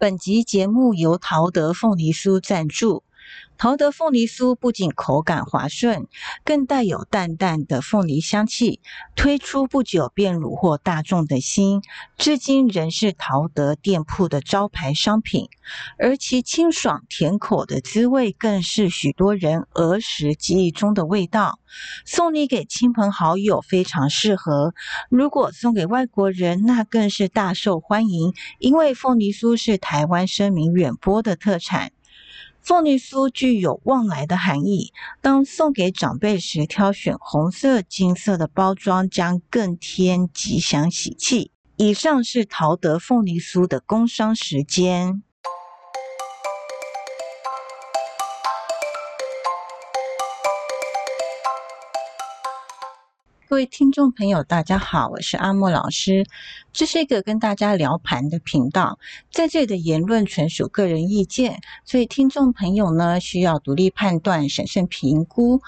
本集节目由陶德凤梨酥赞助。陶德凤梨酥不仅口感滑顺，更带有淡淡的凤梨香气。推出不久便虏获大众的心，至今仍是陶德店铺的招牌商品。而其清爽甜口的滋味，更是许多人儿时记忆中的味道。送礼给亲朋好友非常适合，如果送给外国人，那更是大受欢迎。因为凤梨酥是台湾声名远播的特产。凤梨酥具有旺来的含义，当送给长辈时，挑选红色、金色的包装，将更添吉祥喜气。以上是陶德凤梨酥的工商时间。各位听众朋友，大家好，我是阿莫老师。这是一个跟大家聊盘的频道，在这里的言论纯属个人意见，所以听众朋友呢需要独立判断、审慎评估。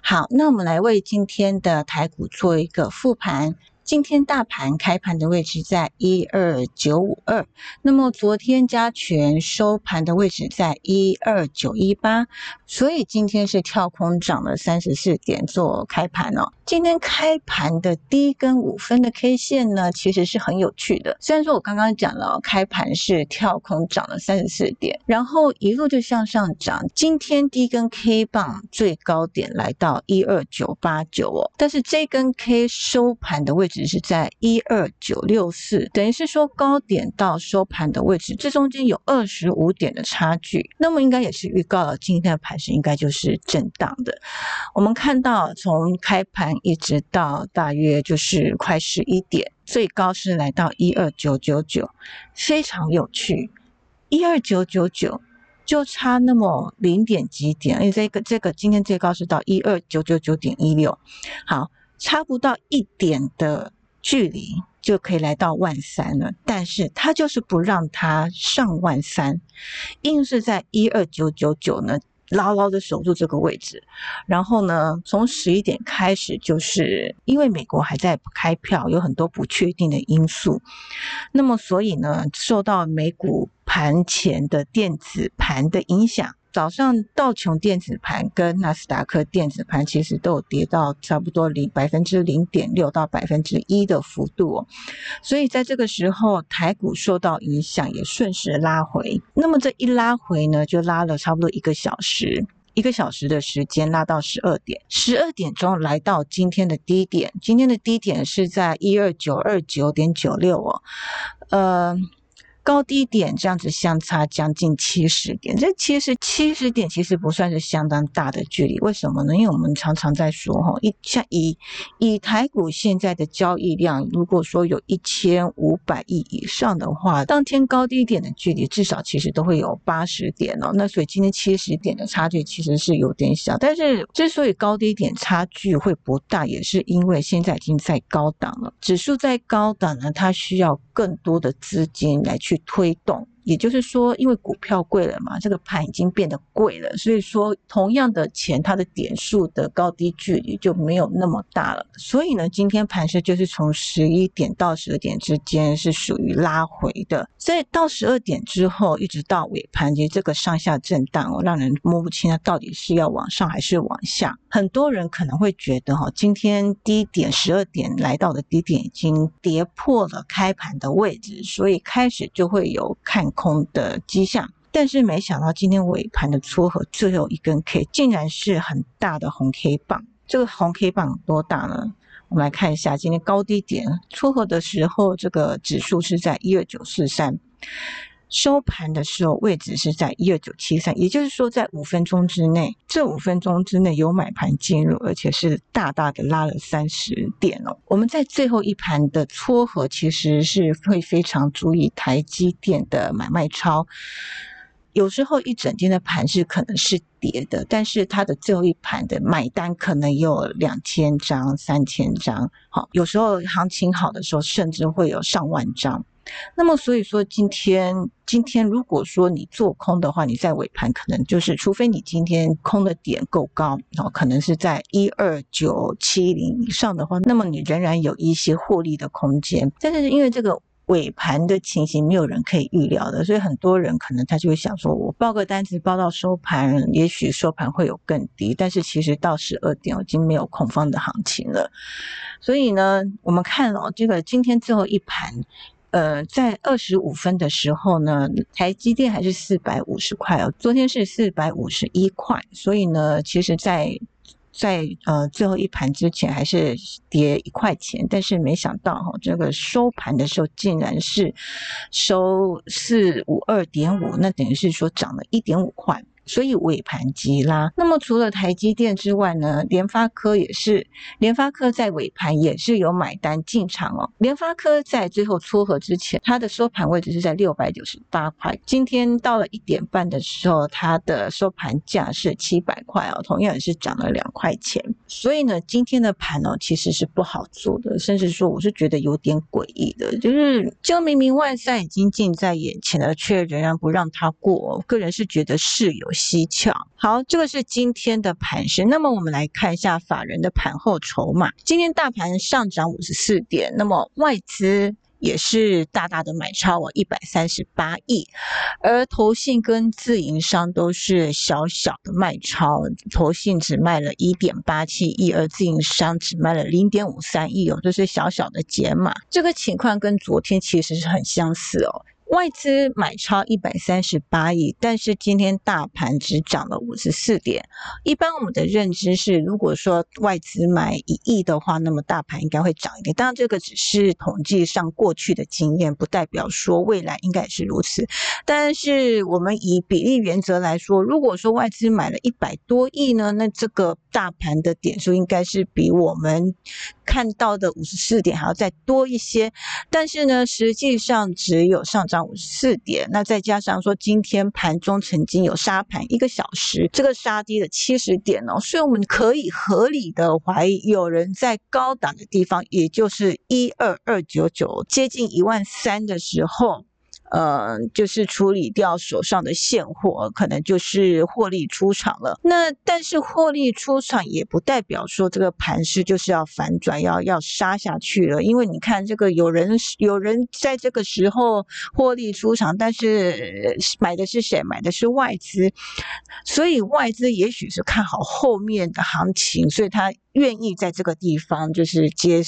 好，那我们来为今天的台股做一个复盘。今天大盘开盘的位置在一二九五二，那么昨天加权收盘的位置在一二九一八，所以今天是跳空涨了三十四点做开盘哦。今天开盘的第一根五分的 K 线呢，其实是很有趣的。虽然说我刚刚讲了开盘是跳空涨了三十四点，然后一路就向上涨。今天第一根 K 棒最高点来到一二九八九哦，但是这根 K 收盘的位置。只是在一二九六四，等于是说高点到收盘的位置，这中间有二十五点的差距。那么应该也是预告了今天的盘势应该就是震荡的。我们看到从开盘一直到大约就是快十一点，最高是来到一二九九九，非常有趣。一二九九九就差那么零点几点，因为这个这个今天最高是到一二九九九点一六，好。差不到一点的距离就可以来到万三了，但是他就是不让他上万三，硬是在一二九九九呢牢牢的守住这个位置。然后呢，从十一点开始，就是因为美国还在开票，有很多不确定的因素，那么所以呢，受到美股盘前的电子盘的影响。早上道琼电子盘跟纳斯达克电子盘其实都有跌到差不多零百分之零点六到百分之一的幅度，所以在这个时候台股受到影响，也顺势拉回。那么这一拉回呢，就拉了差不多一个小时，一个小时的时间拉到十二点，十二点钟来到今天的低点，今天的低点是在一二九二九点九六哦，呃。高低点这样子相差将近七十点，这其实七十点其实不算是相当大的距离，为什么呢？因为我们常常在说哈，一像以以台股现在的交易量，如果说有一千五百亿以上的话，当天高低点的距离至少其实都会有八十点哦。那所以今天七十点的差距其实是有点小，但是之所以高低点差距会不大，也是因为现在已经在高档了，指数在高档呢，它需要更多的资金来去。推动。也就是说，因为股票贵了嘛，这个盘已经变得贵了，所以说同样的钱，它的点数的高低距离就没有那么大了。所以呢，今天盘势就是从十一点到十二点之间是属于拉回的，所以到十二点之后一直到尾盘，其实这个上下震荡哦，让人摸不清它到底是要往上还是往下。很多人可能会觉得哈，今天低点十二点来到的低点已经跌破了开盘的位置，所以开始就会有看。空的迹象，但是没想到今天尾盘的撮合最后一根 K 竟然是很大的红 K 棒。这个红 K 棒多大呢？我们来看一下今天高低点撮合的时候，这个指数是在一二九四三。收盘的时候位置是在一二九七三，也就是说在五分钟之内，这五分钟之内有买盘进入，而且是大大的拉了三十点哦。我们在最后一盘的撮合其实是会非常注意台积电的买卖超，有时候一整天的盘是可能是跌的，但是它的最后一盘的买单可能有两千张、三千张，好，有时候行情好的时候甚至会有上万张。那么，所以说今天，今天如果说你做空的话，你在尾盘可能就是，除非你今天空的点够高，然后可能是在一二九七零以上的话，那么你仍然有一些获利的空间。但是因为这个尾盘的情形没有人可以预料的，所以很多人可能他就会想说，我报个单子报到收盘，也许收盘会有更低，但是其实到十二点已经没有空方的行情了。所以呢，我们看哦，这个今天最后一盘，呃，在二十五分的时候呢，台积电还是四百五十块哦，昨天是四百五十一块，所以呢，其实，在在呃最后一盘之前还是跌一块钱，但是没想到哈，这个收盘的时候竟然是收四五二点五，那等于是说涨了一点五块。所以尾盘急拉。那么除了台积电之外呢，联发科也是，联发科在尾盘也是有买单进场哦。联发科在最后撮合之前，它的收盘位置是在六百九十八块。今天到了一点半的时候，它的收盘价是七百块哦，同样也是涨了两块钱。所以呢，今天的盘哦其实是不好做的，甚至说我是觉得有点诡异的，就是就明明外赛已经近在眼前了，却仍然不让它过。哦个人是觉得是有。蹊跷。好，这个是今天的盘势。那么我们来看一下法人的盘后筹码。今天大盘上涨五十四点，那么外资也是大大的买超哦，一百三十八亿。而投信跟自营商都是小小的卖超，投信只卖了一点八七亿，而自营商只卖了零点五三亿哦，这是小小的减码。这个情况跟昨天其实是很相似哦。外资买超一百三十八亿，但是今天大盘只涨了五十四点。一般我们的认知是，如果说外资买一亿的话，那么大盘应该会涨一点。当然，这个只是统计上过去的经验，不代表说未来应该也是如此。但是我们以比例原则来说，如果说外资买了一百多亿呢，那这个大盘的点数应该是比我们看到的五十四点还要再多一些。但是呢，实际上只有上涨。五十四点，那再加上说今天盘中曾经有杀盘一个小时，这个杀低了七十点哦，所以我们可以合理的怀疑有人在高档的地方，也就是一二二九九接近一万三的时候。呃，就是处理掉手上的现货，可能就是获利出场了。那但是获利出场也不代表说这个盘势就是要反转，要要杀下去了。因为你看这个有人有人在这个时候获利出场，但是买的是谁？买的是外资，所以外资也许是看好后面的行情，所以他愿意在这个地方就是接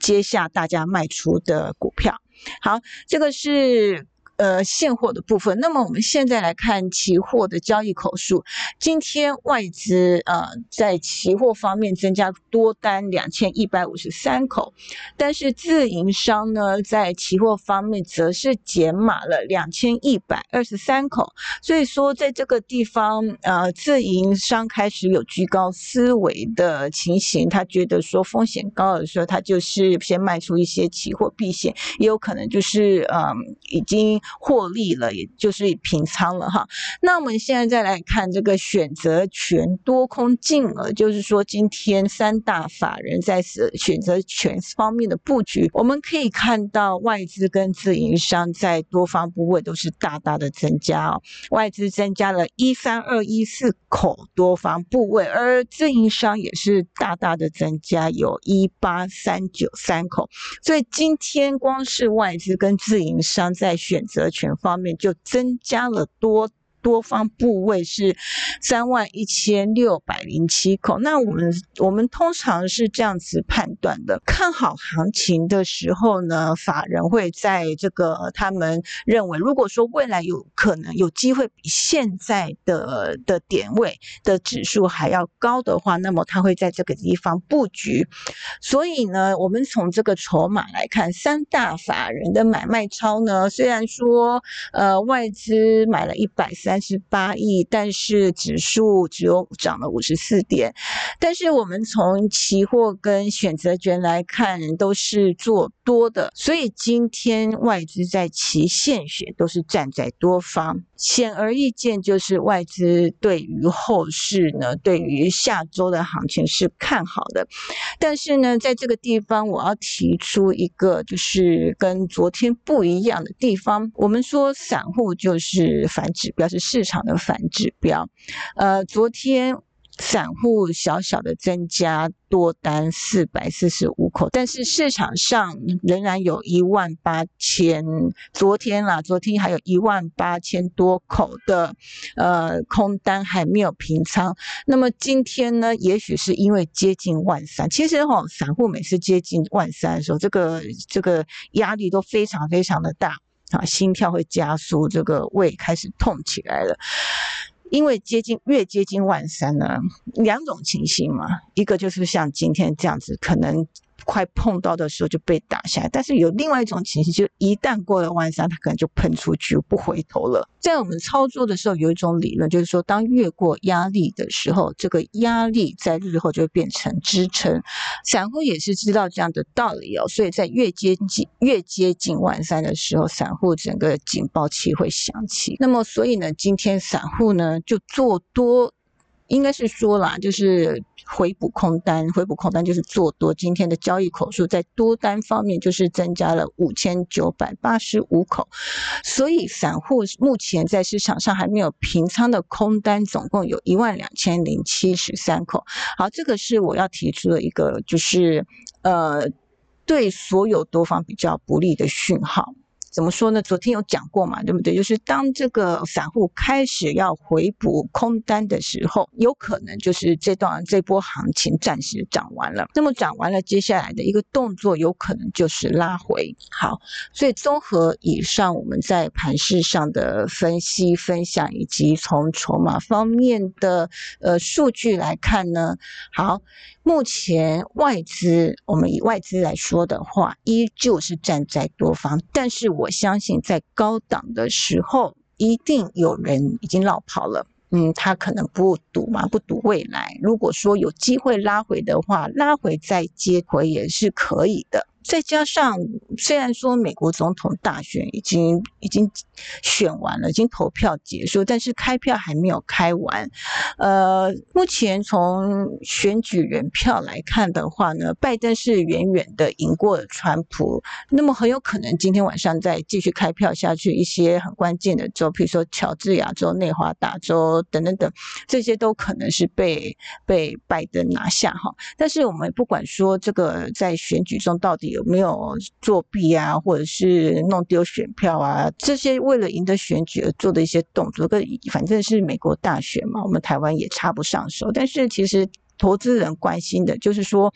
接下大家卖出的股票。好，这个是。呃，现货的部分。那么我们现在来看期货的交易口数。今天外资呃在期货方面增加多单两千一百五十三口，但是自营商呢在期货方面则是减码了两千一百二十三口。所以说在这个地方，呃，自营商开始有居高思维的情形，他觉得说风险高的时候，他就是先卖出一些期货避险，也有可能就是嗯已经。获利了，也就是平仓了哈。那我们现在再来看这个选择权多空净额，就是说今天三大法人在选择权方面的布局，我们可以看到外资跟自营商在多方部位都是大大的增加哦。外资增加了一三二一四口多方部位，而自营商也是大大的增加，有一八三九三口。所以今天光是外资跟自营商在选择。权方面就增加了多。多方部位是三万一千六百零七口，那我们我们通常是这样子判断的：看好行情的时候呢，法人会在这个他们认为，如果说未来有可能有机会比现在的的点位的指数还要高的话，那么他会在这个地方布局。所以呢，我们从这个筹码来看，三大法人的买卖超呢，虽然说呃外资买了一百三。三十八亿，但是指数只有涨了五十四点。但是我们从期货跟选择权来看，都是做多的，所以今天外资在期现选都是站在多方。显而易见，就是外资对于后市呢，对于下周的行情是看好的。但是呢，在这个地方，我要提出一个就是跟昨天不一样的地方。我们说散户就是反指标，是市场的反指标。呃，昨天。散户小小的增加多单四百四十五口，但是市场上仍然有一万八千，昨天啦，昨天还有一万八千多口的呃空单还没有平仓。那么今天呢，也许是因为接近万三，其实哈，散户每次接近万三的时候，这个这个压力都非常非常的大啊，心跳会加速，这个胃开始痛起来了。因为接近越接近万三呢，两种情形嘛，一个就是像今天这样子，可能。快碰到的时候就被打下来，但是有另外一种情形，就一旦过了万三，它可能就喷出去不回头了。在我们操作的时候，有一种理论，就是说，当越过压力的时候，这个压力在日后就会变成支撑。散户也是知道这样的道理哦，所以在越接近越接近万三的时候，散户整个警报器会响起。那么，所以呢，今天散户呢就做多。应该是说啦，就是回补空单，回补空单就是做多。今天的交易口数在多单方面就是增加了五千九百八十五口，所以散户目前在市场上还没有平仓的空单总共有一万两千零七十三口。好，这个是我要提出的一个，就是呃，对所有多方比较不利的讯号。怎么说呢？昨天有讲过嘛，对不对？就是当这个散户开始要回补空单的时候，有可能就是这段这波行情暂时涨完了。那么涨完了，接下来的一个动作有可能就是拉回。好，所以综合以上我们在盘市上的分析分享，以及从筹码方面的呃数据来看呢，好。目前外资，我们以外资来说的话，依旧是站在多方，但是我我相信在高档的时候，一定有人已经落跑了。嗯，他可能不赌嘛，不赌未来。如果说有机会拉回的话，拉回再接回也是可以的。再加上，虽然说美国总统大选已经已经选完了，已经投票结束，但是开票还没有开完。呃，目前从选举人票来看的话呢，拜登是远远的赢过了川普。那么很有可能今天晚上再继续开票下去，一些很关键的州，比如说乔治亚州、内华达州等等等，这些都可能是被被拜登拿下哈。但是我们不管说这个在选举中到底。有没有作弊啊，或者是弄丢选票啊？这些为了赢得选举而做的一些动作，跟反正是美国大选嘛，我们台湾也插不上手。但是其实。投资人关心的就是说，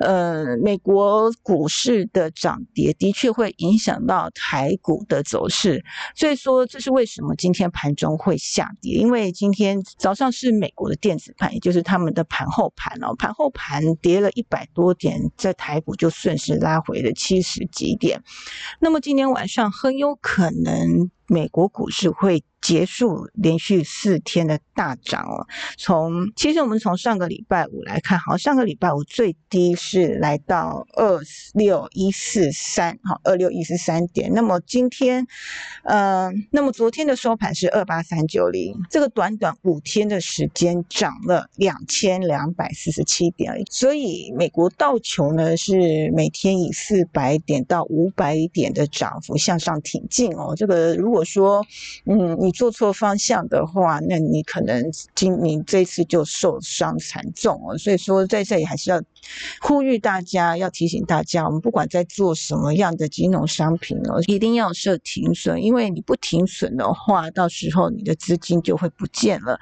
呃，美国股市的涨跌的确会影响到台股的走势，所以说这是为什么今天盘中会下跌，因为今天早上是美国的电子盘，也就是他们的盘后盘哦，盘后盘跌了一百多点，在台股就顺势拉回了七十几点，那么今天晚上很有可能美国股市会。结束连续四天的大涨哦。从其实我们从上个礼拜五来看，好，上个礼拜五最低是来到二六一四三，好，二六一四三点。那么今天，呃，那么昨天的收盘是二八三九零，这个短短五天的时间涨了两千两百四十七点。所以美国道琼呢是每天以四百点到五百点的涨幅向上挺进哦。这个如果我说，嗯，你做错方向的话，那你可能今你这次就受伤惨重哦。所以说，在这里还是要呼吁大家，要提醒大家，我们不管在做什么样的金融商品哦，一定要设停损，因为你不停损的话，到时候你的资金就会不见了。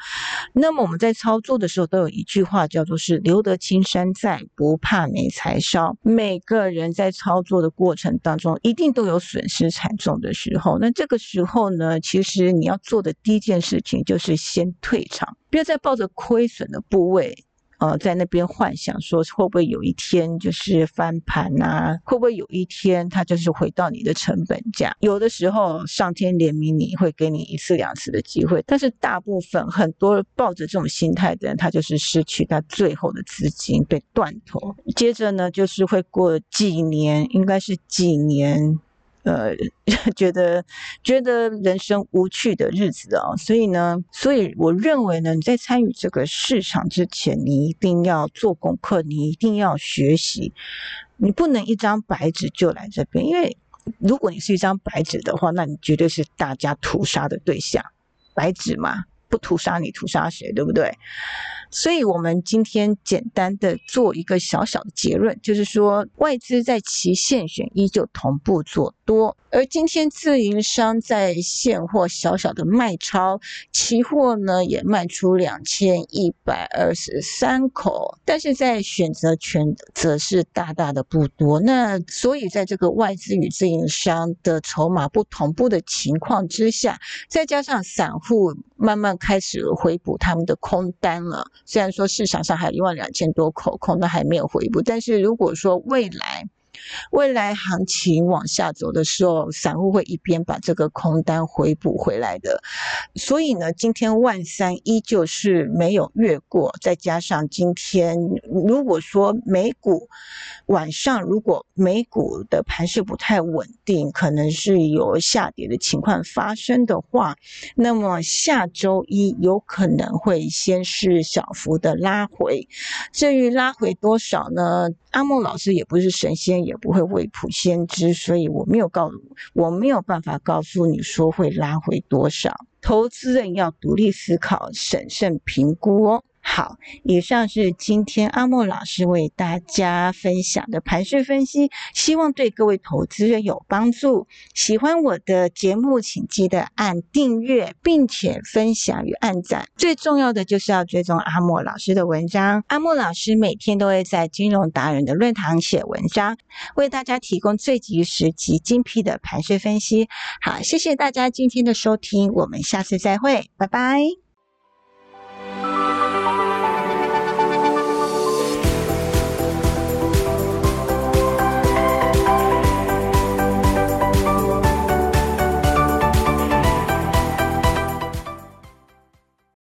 那么我们在操作的时候，都有一句话叫做是“留得青山在，不怕没柴烧”。每个人在操作的过程当中，一定都有损失惨重的时候。那这个时候呢，其实你要。做的第一件事情就是先退场，不要再抱着亏损的部位，呃，在那边幻想说会不会有一天就是翻盘啊？会不会有一天它就是回到你的成本价？有的时候上天怜悯你会给你一次两次的机会，但是大部分很多抱着这种心态的人，他就是失去他最后的资金被断头，接着呢就是会过几年，应该是几年。呃，觉得觉得人生无趣的日子啊，所以呢，所以我认为呢，你在参与这个市场之前，你一定要做功课，你一定要学习，你不能一张白纸就来这边，因为如果你是一张白纸的话，那你绝对是大家屠杀的对象，白纸嘛。不屠杀你，屠杀谁？对不对？所以，我们今天简单的做一个小小的结论，就是说，外资在期现选依旧同步做多，而今天自营商在现货小小的卖超，期货呢也卖出两千一百二十三口，但是在选择权则是大大的不多。那所以，在这个外资与自营商的筹码不同步的情况之下，再加上散户慢慢开始回补他们的空单了。虽然说市场上还有一万两千多口空，单还没有回补，但是如果说未来，未来行情往下走的时候，散户会一边把这个空单回补回来的。所以呢，今天万三依旧是没有越过，再加上今天如果说美股晚上如果美股的盘势不太稳定，可能是有下跌的情况发生的话，那么下周一有可能会先是小幅的拉回。至于拉回多少呢？阿莫老师也不是神仙。也不会未卜先知，所以我没有告，我没有办法告诉你说会拉回多少。投资人要独立思考，审慎评估哦。好，以上是今天阿莫老师为大家分享的盘势分析，希望对各位投资人有帮助。喜欢我的节目，请记得按订阅，并且分享与按赞。最重要的就是要追踪阿莫老师的文章。阿莫老师每天都会在金融达人的论坛写文章，为大家提供最及时及精辟的盘势分析。好，谢谢大家今天的收听，我们下次再会，拜拜。